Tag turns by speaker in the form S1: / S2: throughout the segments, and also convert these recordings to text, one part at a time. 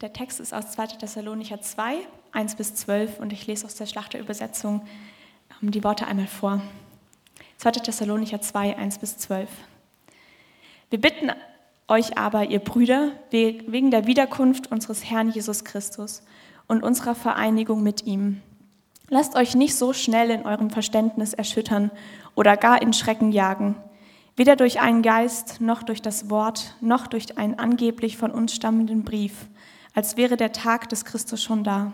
S1: Der Text ist aus 2. Thessalonicher 2, 1 bis 12 und ich lese aus der Schlachterübersetzung ähm, die Worte einmal vor. 2. Thessalonicher 2, 1 bis 12. Wir bitten euch aber, ihr Brüder, wegen der Wiederkunft unseres Herrn Jesus Christus und unserer Vereinigung mit ihm. Lasst euch nicht so schnell in eurem Verständnis erschüttern oder gar in Schrecken jagen, weder durch einen Geist, noch durch das Wort, noch durch einen angeblich von uns stammenden Brief, als wäre der Tag des Christus schon da.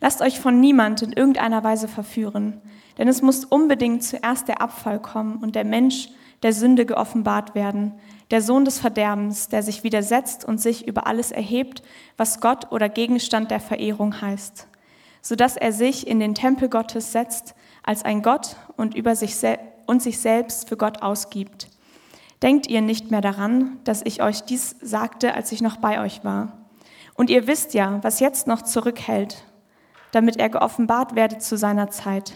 S1: Lasst euch von niemand in irgendeiner Weise verführen, denn es muss unbedingt zuerst der Abfall kommen und der Mensch der Sünde geoffenbart werden, der Sohn des Verderbens, der sich widersetzt und sich über alles erhebt, was Gott oder Gegenstand der Verehrung heißt, so dass er sich in den Tempel Gottes setzt als ein Gott und über sich und sich selbst für Gott ausgibt. Denkt ihr nicht mehr daran, dass ich euch dies sagte, als ich noch bei euch war? Und ihr wisst ja, was jetzt noch zurückhält, damit er geoffenbart werde zu seiner Zeit.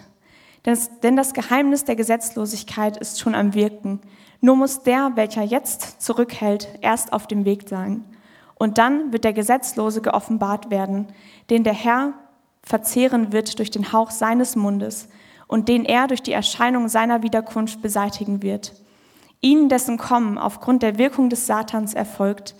S1: Denn das Geheimnis der Gesetzlosigkeit ist schon am Wirken. Nur muss der, welcher jetzt zurückhält, erst auf dem Weg sein. Und dann wird der Gesetzlose geoffenbart werden, den der Herr verzehren wird durch den Hauch seines Mundes und den er durch die Erscheinung seiner Wiederkunft beseitigen wird. Ihn, dessen Kommen aufgrund der Wirkung des Satans erfolgt,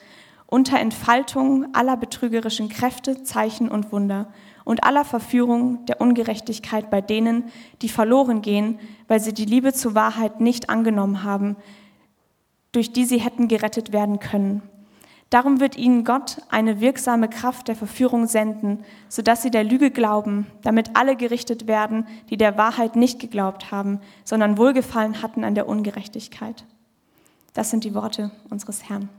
S1: unter Entfaltung aller betrügerischen Kräfte, Zeichen und Wunder und aller Verführung der Ungerechtigkeit bei denen, die verloren gehen, weil sie die Liebe zur Wahrheit nicht angenommen haben, durch die sie hätten gerettet werden können. Darum wird ihnen Gott eine wirksame Kraft der Verführung senden, sodass sie der Lüge glauben, damit alle gerichtet werden, die der Wahrheit nicht geglaubt haben, sondern Wohlgefallen hatten an der Ungerechtigkeit. Das sind die Worte unseres Herrn.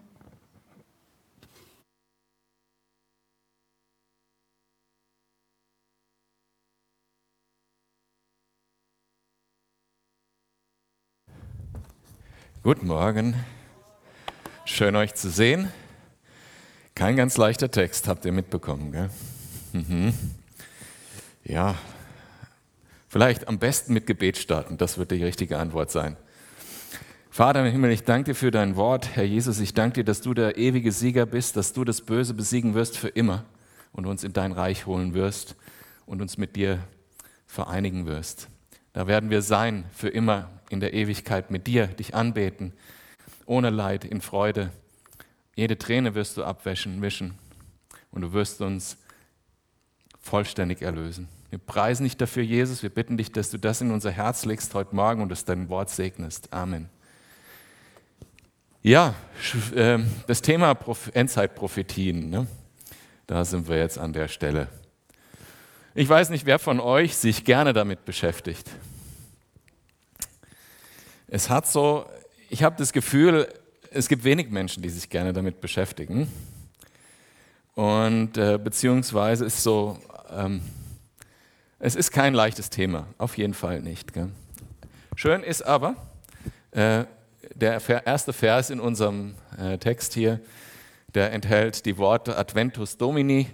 S2: Guten Morgen. Schön euch zu sehen. Kein ganz leichter Text, habt ihr mitbekommen, gell? Mhm. Ja, vielleicht am besten mit Gebet starten, das wird die richtige Antwort sein. Vater im Himmel, ich danke dir für dein Wort. Herr Jesus, ich danke dir, dass du der ewige Sieger bist, dass du das Böse besiegen wirst für immer und uns in dein Reich holen wirst und uns mit dir vereinigen wirst. Da werden wir sein für immer in der Ewigkeit mit dir, dich anbeten, ohne Leid, in Freude. Jede Träne wirst du abwäschen, mischen und du wirst uns vollständig erlösen. Wir preisen dich dafür, Jesus. Wir bitten dich, dass du das in unser Herz legst heute Morgen und dass dein Wort segnest. Amen. Ja, ähm, das Thema Endzeitprophetien, ne? da sind wir jetzt an der Stelle. Ich weiß nicht, wer von euch sich gerne damit beschäftigt. Es hat so, ich habe das Gefühl, es gibt wenig Menschen, die sich gerne damit beschäftigen. Und äh, beziehungsweise ist so, ähm, es ist kein leichtes Thema, auf jeden Fall nicht. Gell? Schön ist aber, äh, der erste Vers in unserem äh, Text hier, der enthält die Worte Adventus Domini.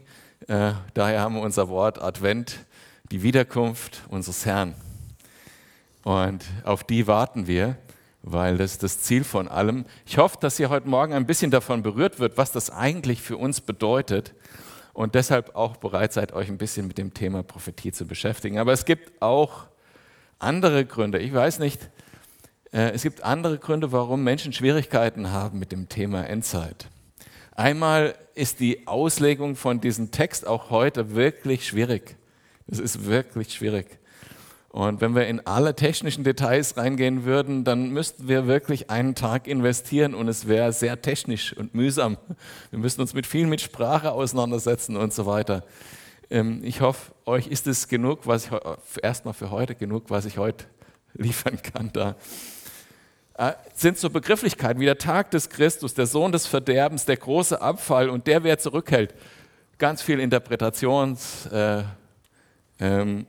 S2: Äh, daher haben wir unser Wort Advent, die Wiederkunft unseres Herrn. Und auf die warten wir, weil das ist das Ziel von allem. Ich hoffe, dass ihr heute Morgen ein bisschen davon berührt wird, was das eigentlich für uns bedeutet und deshalb auch bereit seid, euch ein bisschen mit dem Thema Prophetie zu beschäftigen. Aber es gibt auch andere Gründe. Ich weiß nicht, äh, es gibt andere Gründe, warum Menschen Schwierigkeiten haben mit dem Thema Endzeit. Einmal ist die Auslegung von diesem Text auch heute wirklich schwierig. Es ist wirklich schwierig. Und wenn wir in alle technischen Details reingehen würden, dann müssten wir wirklich einen Tag investieren und es wäre sehr technisch und mühsam. Wir müssten uns mit viel mit Sprache auseinandersetzen und so weiter. Ähm, ich hoffe, euch ist es genug, was ich erstmal für heute genug, was ich heute liefern kann da. Äh, sind so Begrifflichkeiten wie der Tag des Christus, der Sohn des Verderbens, der große Abfall und der, wer zurückhält. Ganz viel Interpretationsbedarf. Äh, ähm,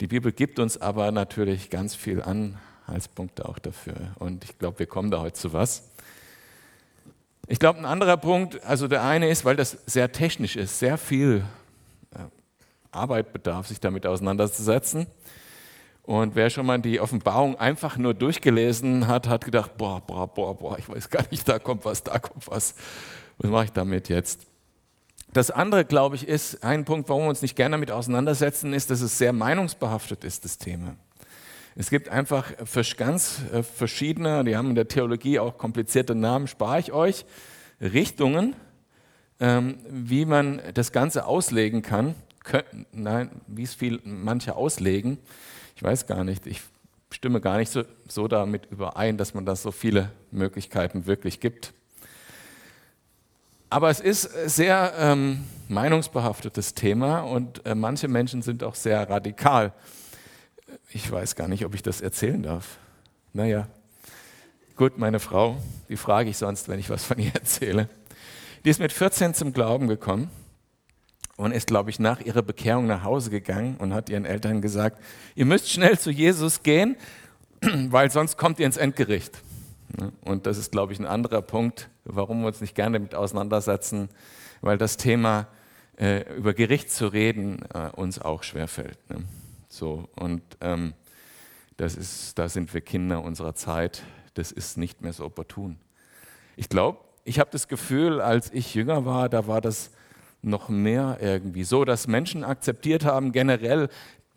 S2: die Bibel gibt uns aber natürlich ganz viel Anhaltspunkte auch dafür. Und ich glaube, wir kommen da heute zu was. Ich glaube, ein anderer Punkt, also der eine ist, weil das sehr technisch ist, sehr viel äh, Arbeit bedarf, sich damit auseinanderzusetzen. Und wer schon mal die Offenbarung einfach nur durchgelesen hat, hat gedacht, boah, boah, boah, boah, ich weiß gar nicht, da kommt was, da kommt was. Was mache ich damit jetzt? Das andere, glaube ich, ist ein Punkt, warum wir uns nicht gerne damit auseinandersetzen, ist, dass es sehr meinungsbehaftet ist, das Thema. Es gibt einfach ganz äh, verschiedene, die haben in der Theologie auch komplizierte Namen, spare ich euch, Richtungen, ähm, wie man das Ganze auslegen kann. Nein, wie es viel manche auslegen, ich weiß gar nicht. Ich stimme gar nicht so, so damit überein, dass man das so viele Möglichkeiten wirklich gibt. Aber es ist sehr ähm, meinungsbehaftetes Thema und äh, manche Menschen sind auch sehr radikal. Ich weiß gar nicht, ob ich das erzählen darf. Naja, gut, meine Frau, die frage ich sonst, wenn ich was von ihr erzähle. Die ist mit 14 zum Glauben gekommen und ist, glaube ich, nach ihrer Bekehrung nach Hause gegangen und hat ihren Eltern gesagt, ihr müsst schnell zu Jesus gehen, weil sonst kommt ihr ins Endgericht. Und das ist, glaube ich, ein anderer Punkt, warum wir uns nicht gerne damit auseinandersetzen, weil das Thema äh, über Gericht zu reden äh, uns auch schwerfällt. Ne? So, und ähm, das ist, da sind wir Kinder unserer Zeit, das ist nicht mehr so opportun. Ich glaube, ich habe das Gefühl, als ich jünger war, da war das noch mehr irgendwie so, dass Menschen akzeptiert haben, generell,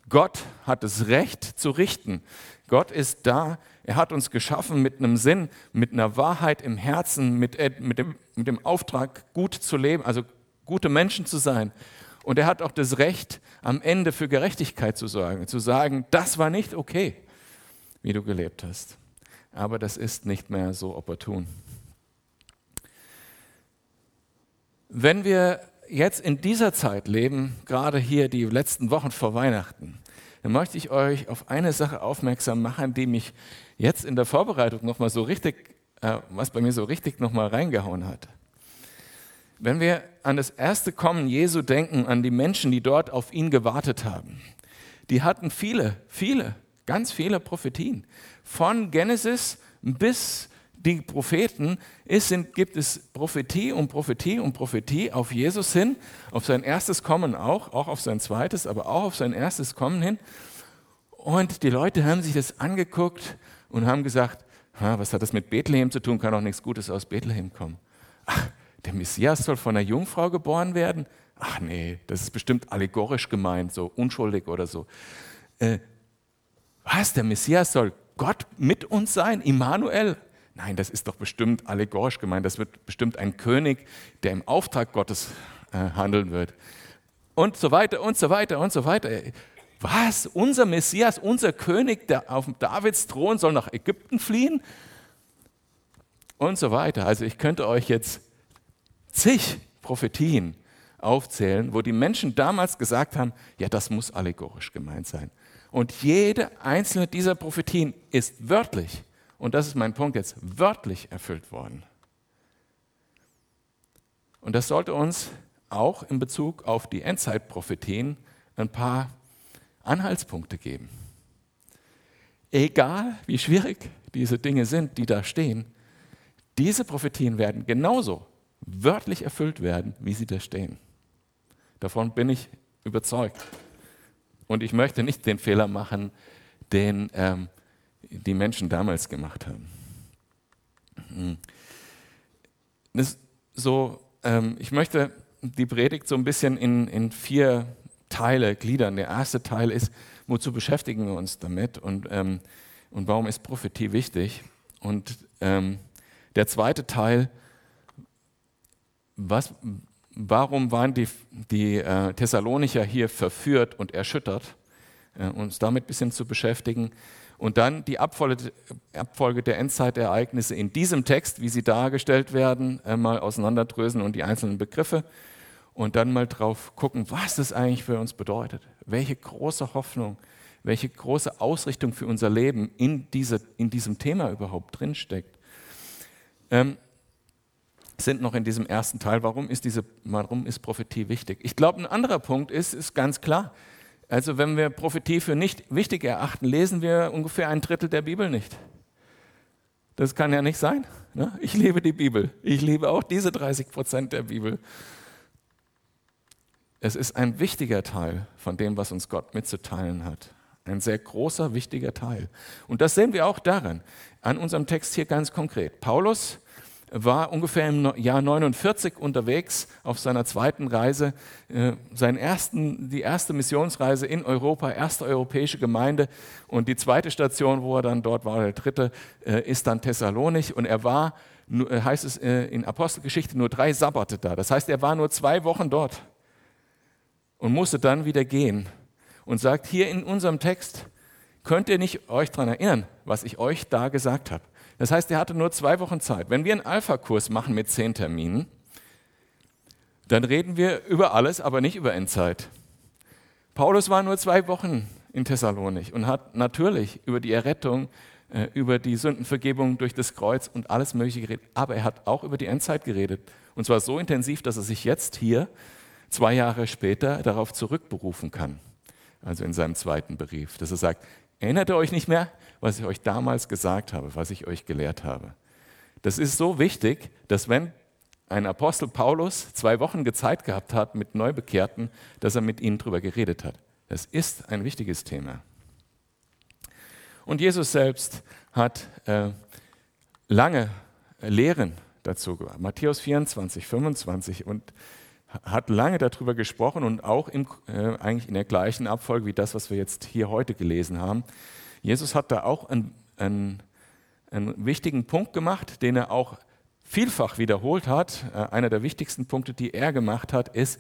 S2: Gott hat das Recht zu richten. Gott ist da, er hat uns geschaffen mit einem Sinn, mit einer Wahrheit im Herzen, mit, äh, mit, dem, mit dem Auftrag, gut zu leben, also gute Menschen zu sein. Und er hat auch das Recht, am Ende für Gerechtigkeit zu sorgen, zu sagen, das war nicht okay, wie du gelebt hast. Aber das ist nicht mehr so opportun. Wenn wir jetzt in dieser Zeit leben, gerade hier die letzten Wochen vor Weihnachten, dann möchte ich euch auf eine Sache aufmerksam machen, die mich jetzt in der Vorbereitung nochmal so richtig, äh, was bei mir so richtig nochmal reingehauen hat. Wenn wir an das erste Kommen Jesu denken, an die Menschen, die dort auf ihn gewartet haben, die hatten viele, viele, ganz viele Prophetien. Von Genesis bis die Propheten ist, sind, gibt es Prophetie und Prophetie und Prophetie auf Jesus hin, auf sein erstes Kommen auch, auch auf sein zweites, aber auch auf sein erstes Kommen hin. Und die Leute haben sich das angeguckt und haben gesagt, was hat das mit Bethlehem zu tun? Kann auch nichts Gutes aus Bethlehem kommen. Ach, der Messias soll von einer Jungfrau geboren werden? Ach nee, das ist bestimmt allegorisch gemeint, so unschuldig oder so. Äh, was, der Messias soll Gott mit uns sein? Immanuel? Nein, das ist doch bestimmt allegorisch gemeint. Das wird bestimmt ein König, der im Auftrag Gottes äh, handeln wird. Und so weiter und so weiter und so weiter. Was? Unser Messias, unser König, der auf Davids Thron soll nach Ägypten fliehen? Und so weiter. Also ich könnte euch jetzt zig Prophetien aufzählen, wo die Menschen damals gesagt haben, ja, das muss allegorisch gemeint sein. Und jede einzelne dieser Prophetien ist wörtlich und das ist mein Punkt jetzt, wörtlich erfüllt worden. Und das sollte uns auch in Bezug auf die Endzeitprophetien ein paar Anhaltspunkte geben. Egal wie schwierig diese Dinge sind, die da stehen, diese Prophetien werden genauso wörtlich erfüllt werden, wie sie da stehen. Davon bin ich überzeugt. Und ich möchte nicht den Fehler machen, den ähm, die Menschen damals gemacht haben. Hm. Das so, ähm, ich möchte die Predigt so ein bisschen in, in vier Teile gliedern. Der erste Teil ist, wozu beschäftigen wir uns damit und, ähm, und warum ist Prophetie wichtig? Und ähm, der zweite Teil, was, warum waren die, die äh, Thessalonicher hier verführt und erschüttert? Äh, uns damit ein bisschen zu beschäftigen. Und dann die Abfolge, der Endzeitereignisse in diesem Text, wie sie dargestellt werden, mal auseinanderdrösen und die einzelnen Begriffe und dann mal drauf gucken, was das eigentlich für uns bedeutet. Welche große Hoffnung, welche große Ausrichtung für unser Leben in, diese, in diesem Thema überhaupt drinsteckt. Ähm, sind noch in diesem ersten Teil, warum ist, diese, warum ist Prophetie wichtig? Ich glaube, ein anderer Punkt ist, ist ganz klar, also wenn wir Prophetie für nicht wichtig erachten, lesen wir ungefähr ein Drittel der Bibel nicht. Das kann ja nicht sein. Ne? Ich liebe die Bibel. Ich liebe auch diese 30 Prozent der Bibel. Es ist ein wichtiger Teil von dem, was uns Gott mitzuteilen hat. Ein sehr großer, wichtiger Teil. Und das sehen wir auch daran, an unserem Text hier ganz konkret. Paulus war ungefähr im Jahr 49 unterwegs auf seiner zweiten Reise, äh, seinen ersten, die erste Missionsreise in Europa, erste europäische Gemeinde. Und die zweite Station, wo er dann dort war, der dritte, äh, ist dann Thessalonich. Und er war, äh, heißt es in Apostelgeschichte, nur drei Sabbate da. Das heißt, er war nur zwei Wochen dort und musste dann wieder gehen. Und sagt hier in unserem Text, könnt ihr nicht euch daran erinnern, was ich euch da gesagt habe? Das heißt, er hatte nur zwei Wochen Zeit. Wenn wir einen Alpha-Kurs machen mit zehn Terminen, dann reden wir über alles, aber nicht über Endzeit. Paulus war nur zwei Wochen in Thessalonik und hat natürlich über die Errettung, äh, über die Sündenvergebung durch das Kreuz und alles Mögliche geredet. Aber er hat auch über die Endzeit geredet. Und zwar so intensiv, dass er sich jetzt hier, zwei Jahre später, darauf zurückberufen kann. Also in seinem zweiten Brief, dass er sagt, erinnert ihr euch nicht mehr? was ich euch damals gesagt habe, was ich euch gelehrt habe. Das ist so wichtig, dass wenn ein Apostel Paulus zwei Wochen Zeit gehabt hat mit Neubekehrten, dass er mit ihnen darüber geredet hat. Das ist ein wichtiges Thema. Und Jesus selbst hat äh, lange Lehren dazu gemacht. Matthäus 24, 25 und hat lange darüber gesprochen und auch im, äh, eigentlich in der gleichen Abfolge wie das, was wir jetzt hier heute gelesen haben. Jesus hat da auch einen, einen, einen wichtigen Punkt gemacht, den er auch vielfach wiederholt hat. Äh, einer der wichtigsten Punkte, die er gemacht hat, ist,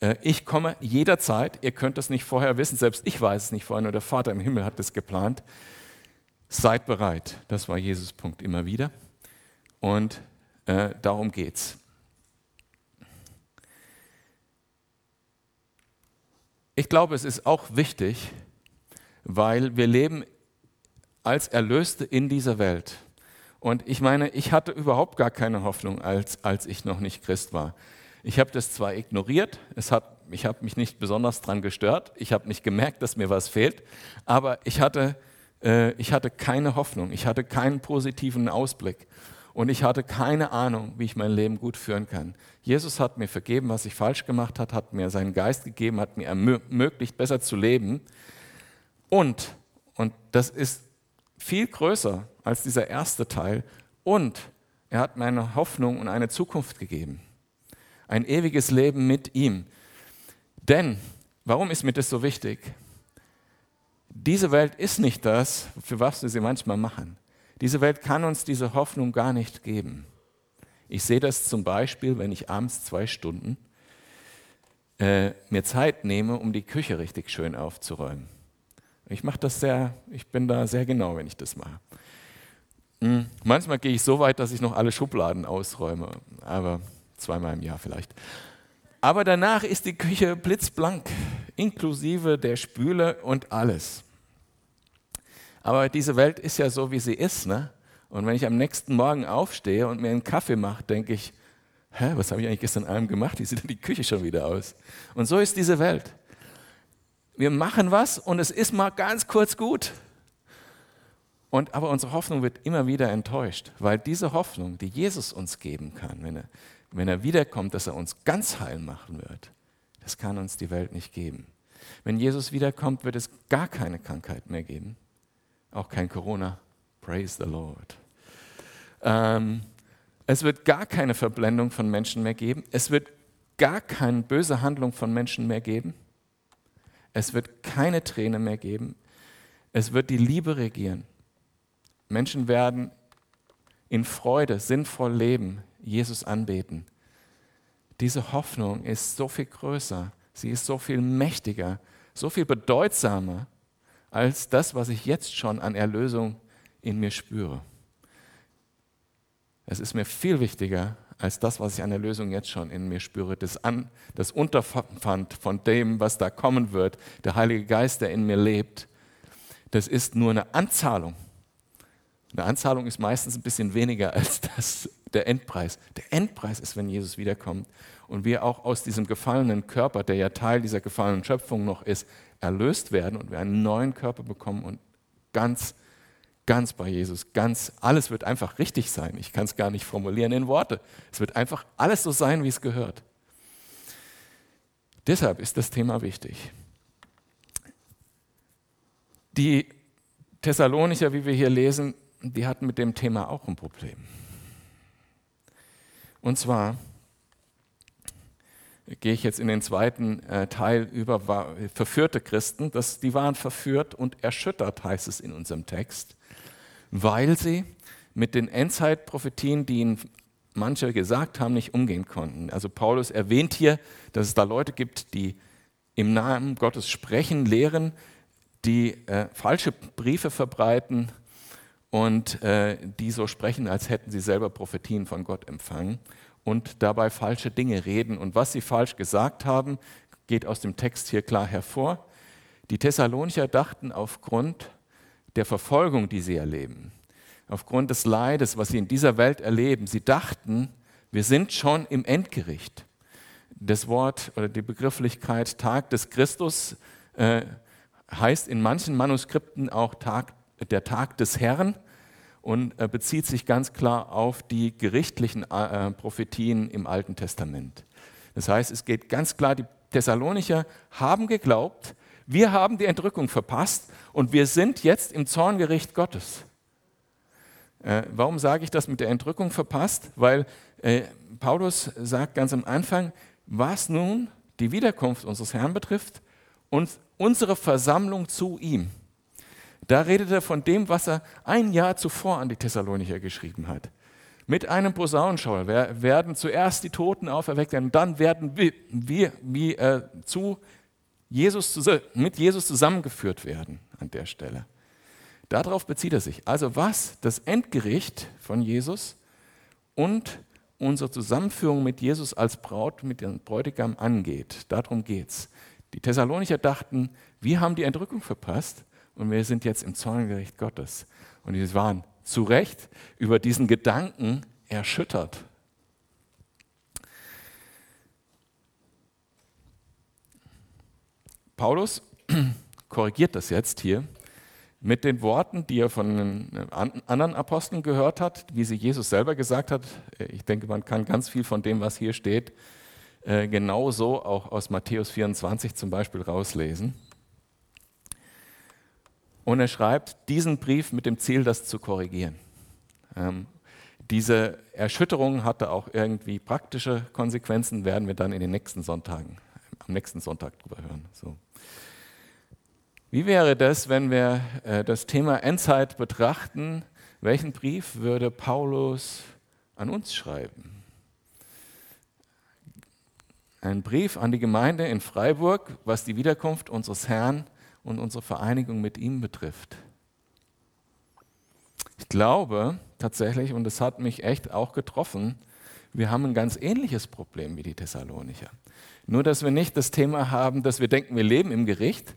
S2: äh, ich komme jederzeit, ihr könnt das nicht vorher wissen, selbst ich weiß es nicht vorher, nur der Vater im Himmel hat es geplant. Seid bereit. Das war Jesus Punkt immer wieder. Und äh, darum geht's. Ich glaube, es ist auch wichtig, weil wir leben als Erlöste in dieser Welt. Und ich meine, ich hatte überhaupt gar keine Hoffnung, als, als ich noch nicht Christ war. Ich habe das zwar ignoriert, es hat, ich habe mich nicht besonders daran gestört, ich habe nicht gemerkt, dass mir was fehlt, aber ich hatte, äh, ich hatte keine Hoffnung, ich hatte keinen positiven Ausblick und ich hatte keine Ahnung, wie ich mein Leben gut führen kann. Jesus hat mir vergeben, was ich falsch gemacht habe, hat mir seinen Geist gegeben, hat mir ermöglicht, besser zu leben. Und, und das ist viel größer als dieser erste Teil, und er hat mir eine Hoffnung und eine Zukunft gegeben. Ein ewiges Leben mit ihm. Denn, warum ist mir das so wichtig? Diese Welt ist nicht das, für was wir sie manchmal machen. Diese Welt kann uns diese Hoffnung gar nicht geben. Ich sehe das zum Beispiel, wenn ich abends zwei Stunden äh, mir Zeit nehme, um die Küche richtig schön aufzuräumen. Ich mache das sehr, ich bin da sehr genau, wenn ich das mache. Hm, manchmal gehe ich so weit, dass ich noch alle Schubladen ausräume, aber zweimal im Jahr vielleicht. Aber danach ist die Küche blitzblank, inklusive der Spüle und alles. Aber diese Welt ist ja so, wie sie ist. Ne? Und wenn ich am nächsten Morgen aufstehe und mir einen Kaffee mache, denke ich, hä, was habe ich eigentlich gestern Abend gemacht? Wie sieht denn die Küche schon wieder aus? Und so ist diese Welt. Wir machen was und es ist mal ganz kurz gut. Und, aber unsere Hoffnung wird immer wieder enttäuscht, weil diese Hoffnung, die Jesus uns geben kann, wenn er, wenn er wiederkommt, dass er uns ganz heil machen wird, das kann uns die Welt nicht geben. Wenn Jesus wiederkommt, wird es gar keine Krankheit mehr geben, auch kein Corona. Praise the Lord. Ähm, es wird gar keine Verblendung von Menschen mehr geben. Es wird gar keine böse Handlung von Menschen mehr geben. Es wird keine Träne mehr geben. Es wird die Liebe regieren. Menschen werden in Freude, sinnvoll leben, Jesus anbeten. Diese Hoffnung ist so viel größer, sie ist so viel mächtiger, so viel bedeutsamer als das, was ich jetzt schon an Erlösung in mir spüre. Es ist mir viel wichtiger als das, was ich an der Lösung jetzt schon in mir spüre. Das, An, das Unterpfand von dem, was da kommen wird, der Heilige Geist, der in mir lebt, das ist nur eine Anzahlung. Eine Anzahlung ist meistens ein bisschen weniger als das, der Endpreis. Der Endpreis ist, wenn Jesus wiederkommt und wir auch aus diesem gefallenen Körper, der ja Teil dieser gefallenen Schöpfung noch ist, erlöst werden und wir einen neuen Körper bekommen und ganz ganz bei Jesus, ganz, alles wird einfach richtig sein. Ich kann es gar nicht formulieren in Worte. Es wird einfach alles so sein, wie es gehört. Deshalb ist das Thema wichtig. Die Thessalonicher, wie wir hier lesen, die hatten mit dem Thema auch ein Problem. Und zwar gehe ich jetzt in den zweiten äh, Teil über verführte Christen. Das, die waren verführt und erschüttert, heißt es in unserem Text, weil sie mit den Endzeitprophetien, die ihnen manche gesagt haben, nicht umgehen konnten. Also Paulus erwähnt hier, dass es da Leute gibt, die im Namen Gottes sprechen, lehren, die äh, falsche Briefe verbreiten und äh, die so sprechen, als hätten sie selber Prophetien von Gott empfangen und dabei falsche Dinge reden. Und was sie falsch gesagt haben, geht aus dem Text hier klar hervor. Die Thessalonicher dachten aufgrund der Verfolgung, die sie erleben, aufgrund des Leides, was sie in dieser Welt erleben, sie dachten, wir sind schon im Endgericht. Das Wort oder die Begrifflichkeit Tag des Christus äh, heißt in manchen Manuskripten auch Tag, der Tag des Herrn und äh, bezieht sich ganz klar auf die gerichtlichen äh, Prophetien im Alten Testament. Das heißt, es geht ganz klar, die Thessalonicher haben geglaubt, wir haben die Entrückung verpasst und wir sind jetzt im Zorngericht Gottes. Äh, warum sage ich das mit der Entrückung verpasst? Weil äh, Paulus sagt ganz am Anfang, was nun die Wiederkunft unseres Herrn betrifft und unsere Versammlung zu ihm. Da redet er von dem, was er ein Jahr zuvor an die Thessalonicher geschrieben hat. Mit einem Posaunenschauer werden zuerst die Toten auferweckt werden, dann werden wir, wir wie, äh, zu Jesus, mit Jesus zusammengeführt werden an der Stelle. Darauf bezieht er sich. Also was das Endgericht von Jesus und unsere Zusammenführung mit Jesus als Braut, mit dem Bräutigam angeht. Darum geht es. Die Thessalonicher dachten, wir haben die Entrückung verpasst und wir sind jetzt im Zorngericht Gottes. Und sie waren zu Recht über diesen Gedanken erschüttert. Paulus korrigiert das jetzt hier mit den Worten, die er von anderen Aposteln gehört hat, wie sie Jesus selber gesagt hat. Ich denke, man kann ganz viel von dem, was hier steht, äh, genauso auch aus Matthäus 24 zum Beispiel rauslesen. Und er schreibt diesen Brief mit dem Ziel, das zu korrigieren. Ähm, diese Erschütterung hatte auch irgendwie praktische Konsequenzen, werden wir dann in den nächsten Sonntagen, am nächsten Sonntag drüber hören. So. Wie wäre das, wenn wir äh, das Thema Endzeit betrachten? Welchen Brief würde Paulus an uns schreiben? Ein Brief an die Gemeinde in Freiburg, was die Wiederkunft unseres Herrn und unsere Vereinigung mit ihm betrifft. Ich glaube tatsächlich, und das hat mich echt auch getroffen, wir haben ein ganz ähnliches Problem wie die Thessalonicher. Nur, dass wir nicht das Thema haben, dass wir denken, wir leben im Gericht,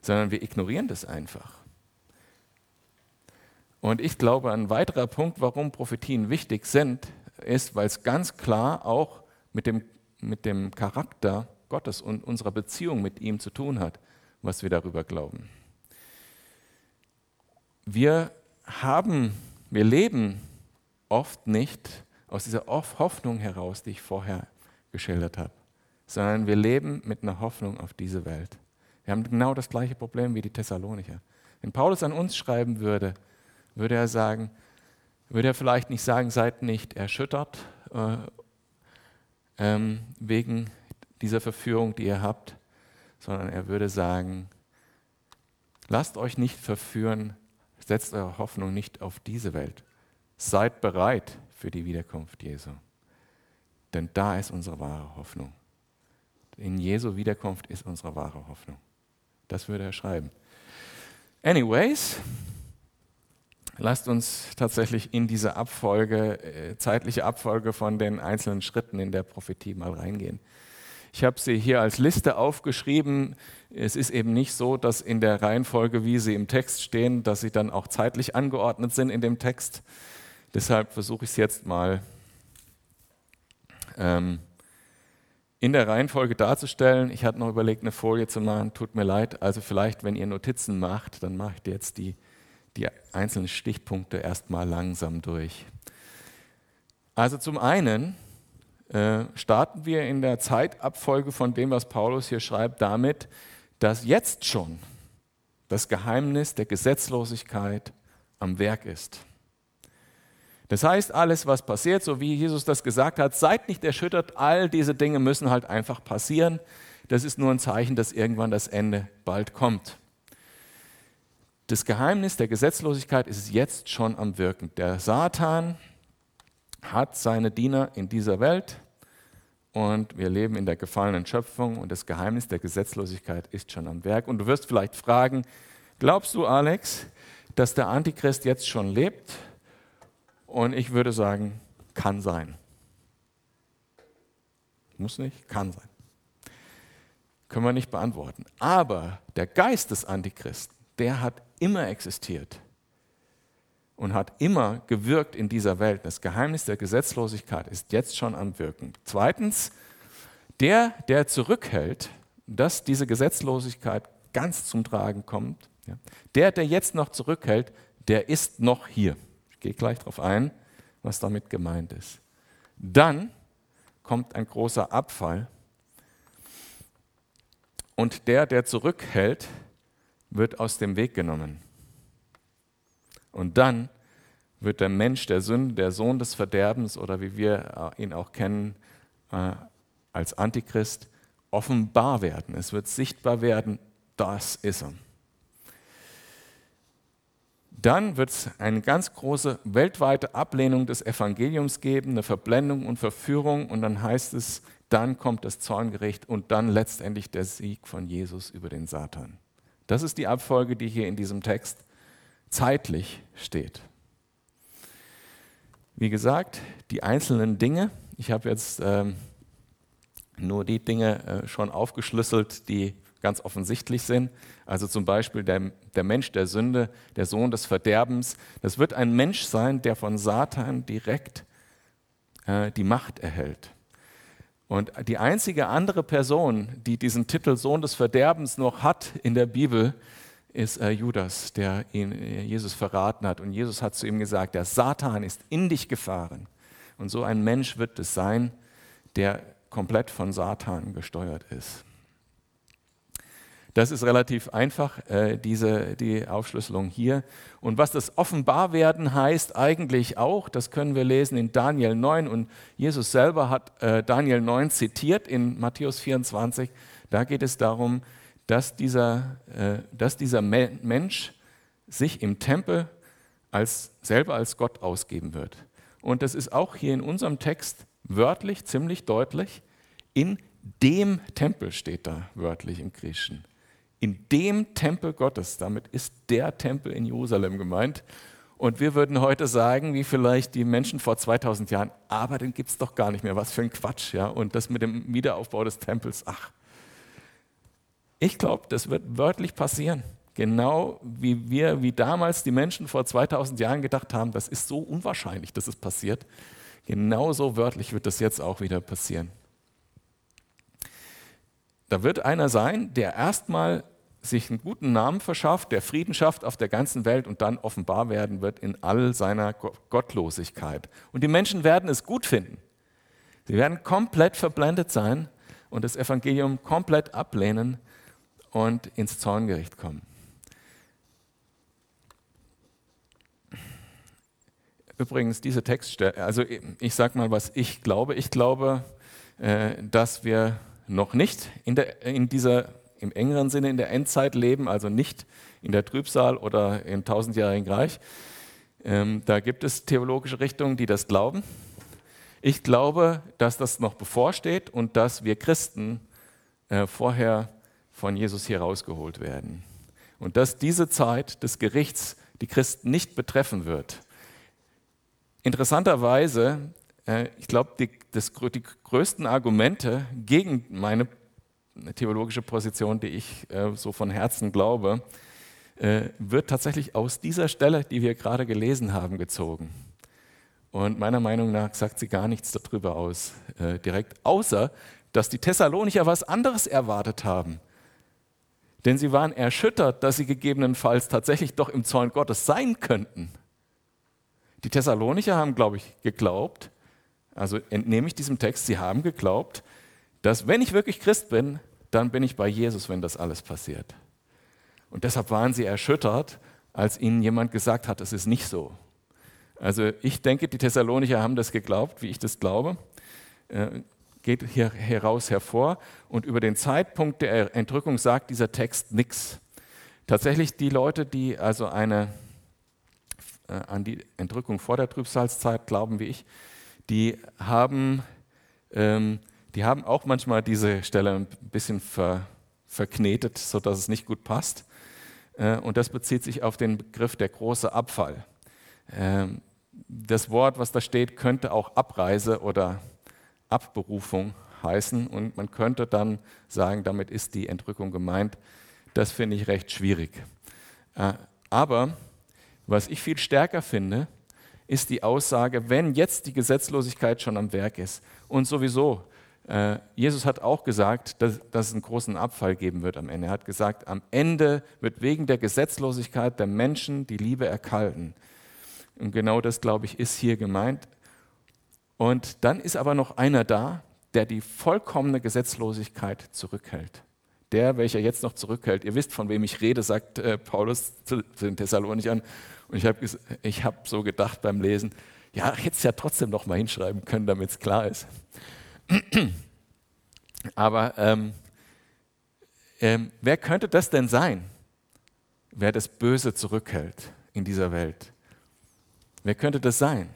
S2: sondern wir ignorieren das einfach. Und ich glaube, ein weiterer Punkt, warum Prophetien wichtig sind, ist, weil es ganz klar auch mit dem, mit dem Charakter Gottes und unserer Beziehung mit ihm zu tun hat was wir darüber glauben. Wir haben, wir leben oft nicht aus dieser Hoffnung heraus, die ich vorher geschildert habe, sondern wir leben mit einer Hoffnung auf diese Welt. Wir haben genau das gleiche Problem wie die Thessalonicher. Wenn Paulus an uns schreiben würde, würde er sagen, würde er vielleicht nicht sagen, seid nicht erschüttert äh, ähm, wegen dieser Verführung, die ihr habt, sondern er würde sagen, lasst euch nicht verführen, setzt eure Hoffnung nicht auf diese Welt. Seid bereit für die Wiederkunft Jesu. Denn da ist unsere wahre Hoffnung. In Jesu Wiederkunft ist unsere wahre Hoffnung. Das würde er schreiben. Anyways, lasst uns tatsächlich in diese Abfolge, äh, zeitliche Abfolge von den einzelnen Schritten in der Prophetie mal reingehen. Ich habe sie hier als Liste aufgeschrieben. Es ist eben nicht so, dass in der Reihenfolge, wie sie im Text stehen, dass sie dann auch zeitlich angeordnet sind in dem Text. Deshalb versuche ich es jetzt mal ähm, in der Reihenfolge darzustellen. Ich hatte noch überlegt, eine Folie zu machen. Tut mir leid. Also vielleicht, wenn ihr Notizen macht, dann macht ihr jetzt die, die einzelnen Stichpunkte erstmal langsam durch. Also zum einen äh, starten wir in der Zeitabfolge von dem, was Paulus hier schreibt, damit, dass jetzt schon das Geheimnis der Gesetzlosigkeit am Werk ist. Das heißt, alles, was passiert, so wie Jesus das gesagt hat, seid nicht erschüttert, all diese Dinge müssen halt einfach passieren. Das ist nur ein Zeichen, dass irgendwann das Ende bald kommt. Das Geheimnis der Gesetzlosigkeit ist jetzt schon am Wirken. Der Satan hat seine Diener in dieser Welt und wir leben in der gefallenen Schöpfung und das Geheimnis der Gesetzlosigkeit ist schon am Werk. Und du wirst vielleicht fragen, glaubst du, Alex, dass der Antichrist jetzt schon lebt? Und ich würde sagen, kann sein. Muss nicht, kann sein. Können wir nicht beantworten. Aber der Geist des Antichristen, der hat immer existiert und hat immer gewirkt in dieser Welt. Das Geheimnis der Gesetzlosigkeit ist jetzt schon am Wirken. Zweitens, der, der zurückhält, dass diese Gesetzlosigkeit ganz zum Tragen kommt, ja, der, der jetzt noch zurückhält, der ist noch hier. Ich gehe gleich darauf ein, was damit gemeint ist. Dann kommt ein großer Abfall und der, der zurückhält, wird aus dem Weg genommen. Und dann wird der Mensch der Sünde, der Sohn des Verderbens oder wie wir ihn auch kennen äh, als Antichrist, offenbar werden. Es wird sichtbar werden, das ist er. Dann wird es eine ganz große weltweite Ablehnung des Evangeliums geben, eine Verblendung und Verführung und dann heißt es, dann kommt das Zorngericht und dann letztendlich der Sieg von Jesus über den Satan. Das ist die Abfolge, die hier in diesem Text zeitlich steht. Wie gesagt, die einzelnen Dinge, ich habe jetzt ähm, nur die Dinge äh, schon aufgeschlüsselt, die ganz offensichtlich sind. Also zum Beispiel der, der Mensch der Sünde, der Sohn des Verderbens. Das wird ein Mensch sein, der von Satan direkt äh, die Macht erhält. Und die einzige andere Person, die diesen Titel Sohn des Verderbens noch hat in der Bibel, ist äh, Judas, der ihn, äh, Jesus verraten hat. Und Jesus hat zu ihm gesagt, der Satan ist in dich gefahren. Und so ein Mensch wird es sein, der komplett von Satan gesteuert ist. Das ist relativ einfach, äh, diese, die Aufschlüsselung hier. Und was das Offenbarwerden heißt eigentlich auch, das können wir lesen in Daniel 9. Und Jesus selber hat äh, Daniel 9 zitiert in Matthäus 24. Da geht es darum, dass dieser, äh, dass dieser Mensch sich im Tempel als, selber als Gott ausgeben wird. Und das ist auch hier in unserem Text wörtlich ziemlich deutlich. In dem Tempel steht da wörtlich im Griechischen in dem Tempel Gottes. Damit ist der Tempel in Jerusalem gemeint. Und wir würden heute sagen, wie vielleicht die Menschen vor 2000 Jahren, aber den gibt es doch gar nicht mehr, was für ein Quatsch. Ja? Und das mit dem Wiederaufbau des Tempels, ach. Ich glaube, das wird wörtlich passieren. Genau wie wir, wie damals die Menschen vor 2000 Jahren gedacht haben, das ist so unwahrscheinlich, dass es passiert. Genauso wörtlich wird das jetzt auch wieder passieren. Da wird einer sein, der erstmal sich einen guten Namen verschafft, der Frieden schafft auf der ganzen Welt und dann offenbar werden wird in all seiner Gottlosigkeit. Und die Menschen werden es gut finden. Sie werden komplett verblendet sein und das Evangelium komplett ablehnen und ins Zorngericht kommen. Übrigens, diese Textstelle, also ich sage mal, was ich glaube. Ich glaube, äh, dass wir noch nicht in, der, in dieser, im engeren Sinne in der Endzeit leben, also nicht in der Trübsal oder im tausendjährigen Reich. Ähm, da gibt es theologische Richtungen, die das glauben. Ich glaube, dass das noch bevorsteht und dass wir Christen äh, vorher von Jesus hier rausgeholt werden. Und dass diese Zeit des Gerichts die Christen nicht betreffen wird. Interessanterweise äh, ich glaube, die, die größten Argumente gegen meine theologische Position, die ich äh, so von Herzen glaube, äh, wird tatsächlich aus dieser Stelle, die wir gerade gelesen haben, gezogen. Und meiner Meinung nach sagt sie gar nichts darüber aus, direkt, außer dass die Thessalonicher was anderes erwartet haben. Denn sie waren erschüttert, dass sie gegebenenfalls tatsächlich doch im Zorn Gottes sein könnten. Die Thessalonicher haben, glaube ich, geglaubt, also entnehme ich diesem Text, sie haben geglaubt, dass wenn ich wirklich Christ bin, dann bin ich bei Jesus, wenn das alles passiert. Und deshalb waren sie erschüttert, als ihnen jemand gesagt hat, es ist nicht so. Also ich denke, die Thessalonicher haben das geglaubt, wie ich das glaube. Geht hier heraus hervor. Und über den Zeitpunkt der Entrückung sagt dieser Text nichts. Tatsächlich die Leute, die also eine, äh, an die Entrückung vor der Trübsalzeit glauben wie ich, die haben, ähm, die haben auch manchmal diese Stelle ein bisschen ver, verknetet, sodass es nicht gut passt. Äh, und das bezieht sich auf den Begriff der große Abfall. Ähm, das Wort, was da steht, könnte auch Abreise oder Abberufung heißen und man könnte dann sagen, damit ist die Entrückung gemeint. Das finde ich recht schwierig. Äh, aber was ich viel stärker finde, ist die Aussage, wenn jetzt die Gesetzlosigkeit schon am Werk ist und sowieso, äh, Jesus hat auch gesagt, dass, dass es einen großen Abfall geben wird am Ende. Er hat gesagt, am Ende wird wegen der Gesetzlosigkeit der Menschen die Liebe erkalten. Und genau das, glaube ich, ist hier gemeint. Und dann ist aber noch einer da, der die vollkommene Gesetzlosigkeit zurückhält. Der, welcher jetzt noch zurückhält. Ihr wisst, von wem ich rede, sagt äh, Paulus zu, zu den Thessalonichern. Und ich habe ich hab so gedacht beim Lesen, ja, ich hätte es ja trotzdem noch mal hinschreiben können, damit es klar ist. Aber ähm, ähm, wer könnte das denn sein, wer das Böse zurückhält in dieser Welt? Wer könnte das sein?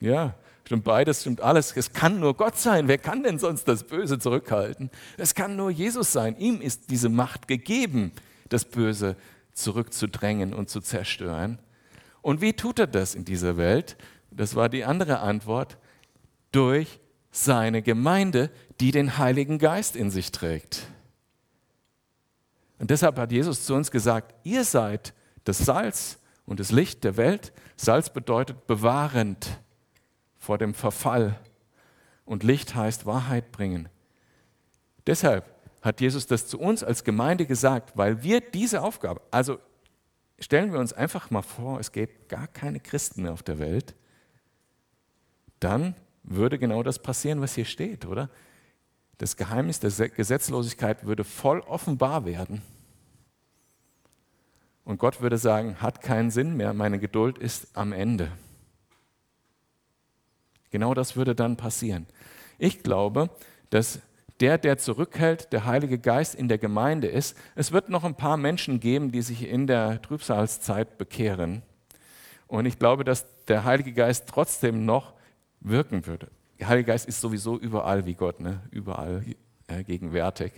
S2: Ja, stimmt beides, stimmt alles. Es kann nur Gott sein. Wer kann denn sonst das Böse zurückhalten? Es kann nur Jesus sein. Ihm ist diese Macht gegeben, das Böse zurückzudrängen und zu zerstören. Und wie tut er das in dieser Welt? Das war die andere Antwort. Durch seine Gemeinde, die den Heiligen Geist in sich trägt. Und deshalb hat Jesus zu uns gesagt, ihr seid das Salz und das Licht der Welt. Salz bedeutet bewahrend vor dem Verfall. Und Licht heißt Wahrheit bringen. Deshalb hat Jesus das zu uns als Gemeinde gesagt, weil wir diese Aufgabe, also stellen wir uns einfach mal vor, es gäbe gar keine Christen mehr auf der Welt, dann würde genau das passieren, was hier steht, oder? Das Geheimnis der Gesetzlosigkeit würde voll offenbar werden. Und Gott würde sagen, hat keinen Sinn mehr, meine Geduld ist am Ende. Genau das würde dann passieren. Ich glaube, dass der, der zurückhält, der Heilige Geist in der Gemeinde ist. Es wird noch ein paar Menschen geben, die sich in der Trübsalzeit bekehren. Und ich glaube, dass der Heilige Geist trotzdem noch wirken würde. Der Heilige Geist ist sowieso überall wie Gott, ne? überall äh, gegenwärtig.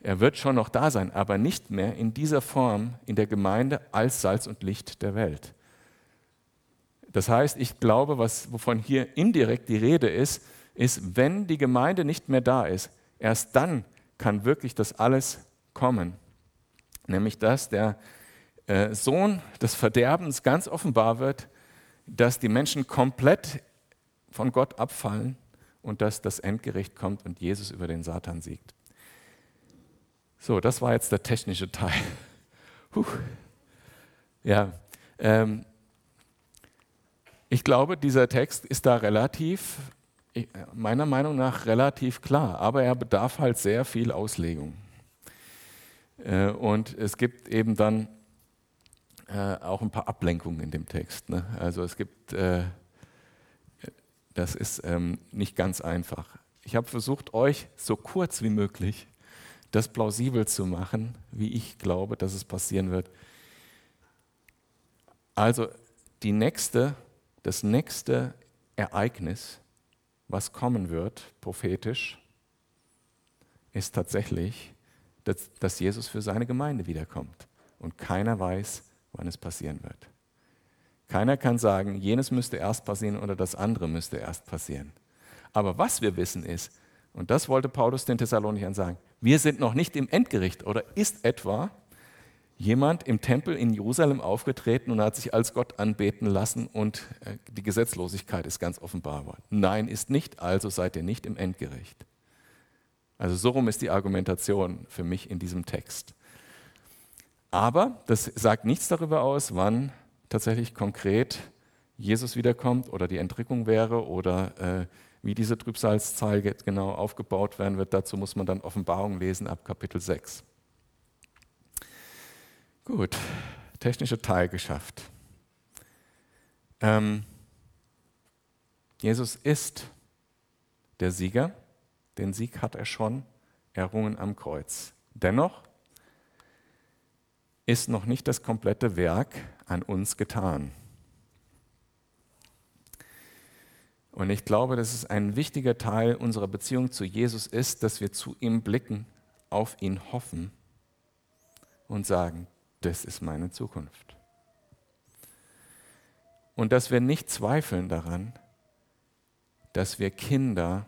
S2: Er wird schon noch da sein, aber nicht mehr in dieser Form in der Gemeinde als Salz und Licht der Welt. Das heißt, ich glaube, was, wovon hier indirekt die Rede ist, ist, wenn die Gemeinde nicht mehr da ist, erst dann kann wirklich das alles kommen. Nämlich, dass der äh, Sohn des Verderbens ganz offenbar wird, dass die Menschen komplett von Gott abfallen und dass das Endgericht kommt und Jesus über den Satan siegt. So, das war jetzt der technische Teil. Puh. Ja, ähm, ich glaube, dieser Text ist da relativ, meiner Meinung nach relativ klar, aber er bedarf halt sehr viel Auslegung. Äh, und es gibt eben dann äh, auch ein paar Ablenkungen in dem Text. Ne? Also es gibt, äh, das ist ähm, nicht ganz einfach. Ich habe versucht, euch so kurz wie möglich das plausibel zu machen, wie ich glaube, dass es passieren wird. Also die nächste das nächste Ereignis, was kommen wird, prophetisch, ist tatsächlich, dass, dass Jesus für seine Gemeinde wiederkommt. Und keiner weiß, wann es passieren wird. Keiner kann sagen, jenes müsste erst passieren oder das andere müsste erst passieren. Aber was wir wissen ist, und das wollte Paulus den Thessalonichern sagen, wir sind noch nicht im Endgericht oder ist etwa jemand im Tempel in Jerusalem aufgetreten und hat sich als Gott anbeten lassen und äh, die Gesetzlosigkeit ist ganz offenbar worden. Nein, ist nicht, also seid ihr nicht im Endgericht. Also so rum ist die Argumentation für mich in diesem Text. Aber das sagt nichts darüber aus, wann tatsächlich konkret Jesus wiederkommt oder die Entrückung wäre oder äh, wie diese Trübsalzahl genau aufgebaut werden wird. Dazu muss man dann Offenbarung lesen ab Kapitel 6. Gut, technische Teil geschafft. Ähm, Jesus ist der Sieger. Den Sieg hat er schon errungen am Kreuz. Dennoch ist noch nicht das komplette Werk an uns getan. Und ich glaube, dass es ein wichtiger Teil unserer Beziehung zu Jesus ist, dass wir zu ihm blicken, auf ihn hoffen und sagen, das ist meine Zukunft. Und dass wir nicht zweifeln daran, dass wir Kinder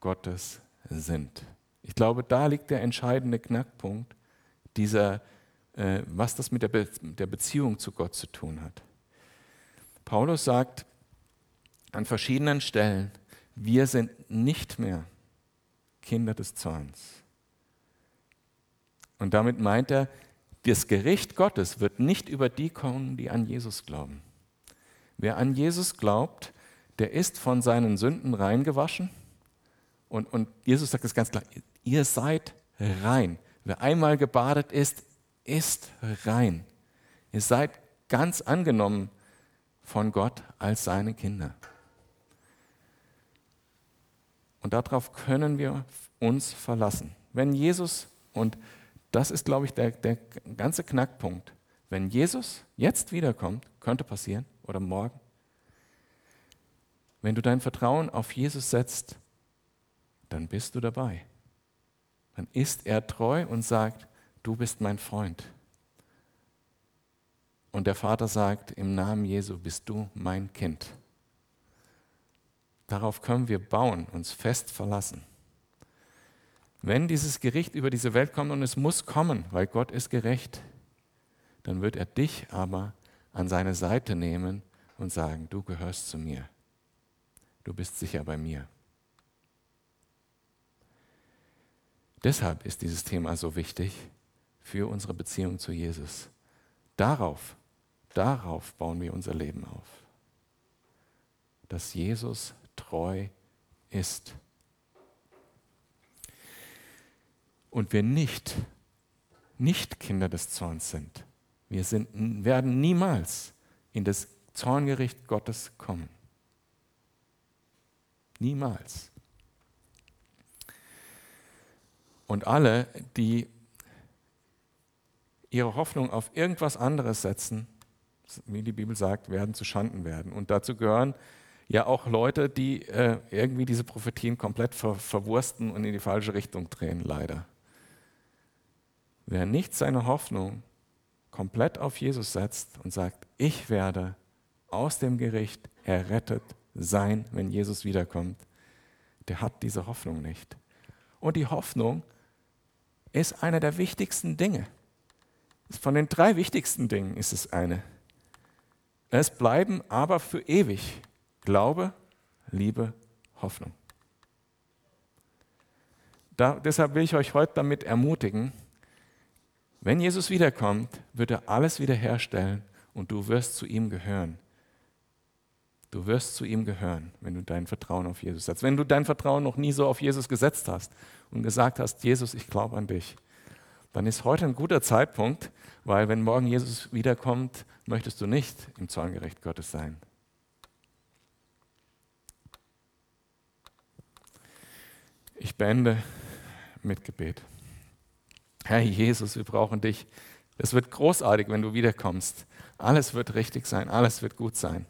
S2: Gottes sind. Ich glaube, da liegt der entscheidende Knackpunkt, dieser, äh, was das mit der, Be der Beziehung zu Gott zu tun hat. Paulus sagt an verschiedenen Stellen, wir sind nicht mehr Kinder des Zorns. Und damit meint er, das Gericht Gottes wird nicht über die kommen, die an Jesus glauben. Wer an Jesus glaubt, der ist von seinen Sünden reingewaschen. Und, und Jesus sagt es ganz klar, ihr seid rein. Wer einmal gebadet ist, ist rein. Ihr seid ganz angenommen von Gott als seine Kinder. Und darauf können wir uns verlassen. Wenn Jesus, und das ist, glaube ich, der, der ganze Knackpunkt, wenn Jesus jetzt wiederkommt, könnte passieren, oder morgen, wenn du dein Vertrauen auf Jesus setzt, dann bist du dabei. Dann ist er treu und sagt, du bist mein Freund. Und der Vater sagt, im Namen Jesu bist du mein Kind. Darauf können wir bauen, uns fest verlassen. Wenn dieses Gericht über diese Welt kommt und es muss kommen, weil Gott ist gerecht, dann wird er dich aber an seine Seite nehmen und sagen, du gehörst zu mir. Du bist sicher bei mir. Deshalb ist dieses Thema so wichtig für unsere Beziehung zu Jesus. Darauf, darauf bauen wir unser Leben auf. Dass Jesus treu ist. Und wir nicht, nicht Kinder des Zorns sind. Wir sind, werden niemals in das Zorngericht Gottes kommen. Niemals. Und alle, die ihre Hoffnung auf irgendwas anderes setzen, wie die Bibel sagt, werden zu Schanden werden. Und dazu gehören ja auch Leute, die äh, irgendwie diese Prophetien komplett ver verwursten und in die falsche Richtung drehen, leider. Wer nicht seine Hoffnung komplett auf Jesus setzt und sagt, ich werde aus dem Gericht errettet sein, wenn Jesus wiederkommt, der hat diese Hoffnung nicht. Und die Hoffnung ist einer der wichtigsten Dinge. Von den drei wichtigsten Dingen ist es eine. Es bleiben aber für ewig Glaube, Liebe, Hoffnung. Da, deshalb will ich euch heute damit ermutigen, wenn Jesus wiederkommt, wird er alles wiederherstellen und du wirst zu ihm gehören. Du wirst zu ihm gehören, wenn du dein Vertrauen auf Jesus setzt. Wenn du dein Vertrauen noch nie so auf Jesus gesetzt hast und gesagt hast, Jesus, ich glaube an dich, dann ist heute ein guter Zeitpunkt, weil wenn morgen Jesus wiederkommt, möchtest du nicht im Zorngericht Gottes sein. Ich beende mit Gebet. Herr Jesus, wir brauchen dich. Es wird großartig, wenn du wiederkommst. Alles wird richtig sein, alles wird gut sein.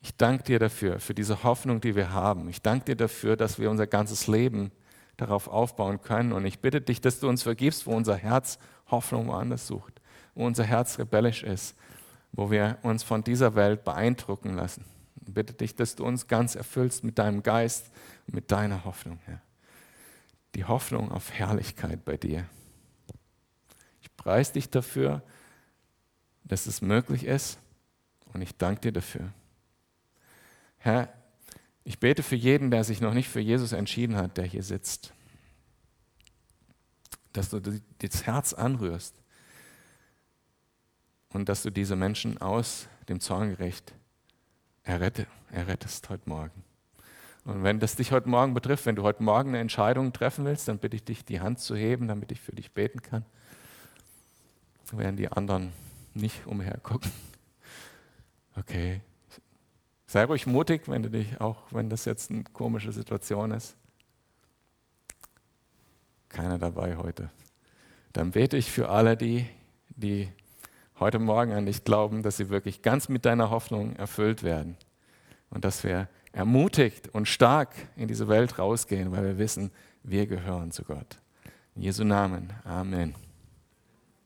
S2: Ich danke dir dafür, für diese Hoffnung, die wir haben. Ich danke dir dafür, dass wir unser ganzes Leben darauf aufbauen können. Und ich bitte dich, dass du uns vergibst, wo unser Herz Hoffnung woanders sucht, wo unser Herz rebellisch ist, wo wir uns von dieser Welt beeindrucken lassen. Ich bitte dich, dass du uns ganz erfüllst mit deinem Geist mit deiner Hoffnung, Herr. Die Hoffnung auf Herrlichkeit bei dir. Ich preise dich dafür, dass es möglich ist und ich danke dir dafür. Herr, ich bete für jeden, der sich noch nicht für Jesus entschieden hat, der hier sitzt, dass du das Herz anrührst und dass du diese Menschen aus dem Zorngericht errette, errettest heute Morgen. Und wenn das dich heute Morgen betrifft, wenn du heute Morgen eine Entscheidung treffen willst, dann bitte ich dich, die Hand zu heben, damit ich für dich beten kann. Während die anderen nicht umhergucken. Okay. Sei ruhig mutig, wenn du dich, auch wenn das jetzt eine komische Situation ist. Keiner dabei heute. Dann bete ich für alle die, die heute Morgen an dich glauben, dass sie wirklich ganz mit deiner Hoffnung erfüllt werden. Und dass wir ermutigt und stark in diese Welt rausgehen, weil wir wissen, wir gehören zu Gott. In Jesu Namen. Amen.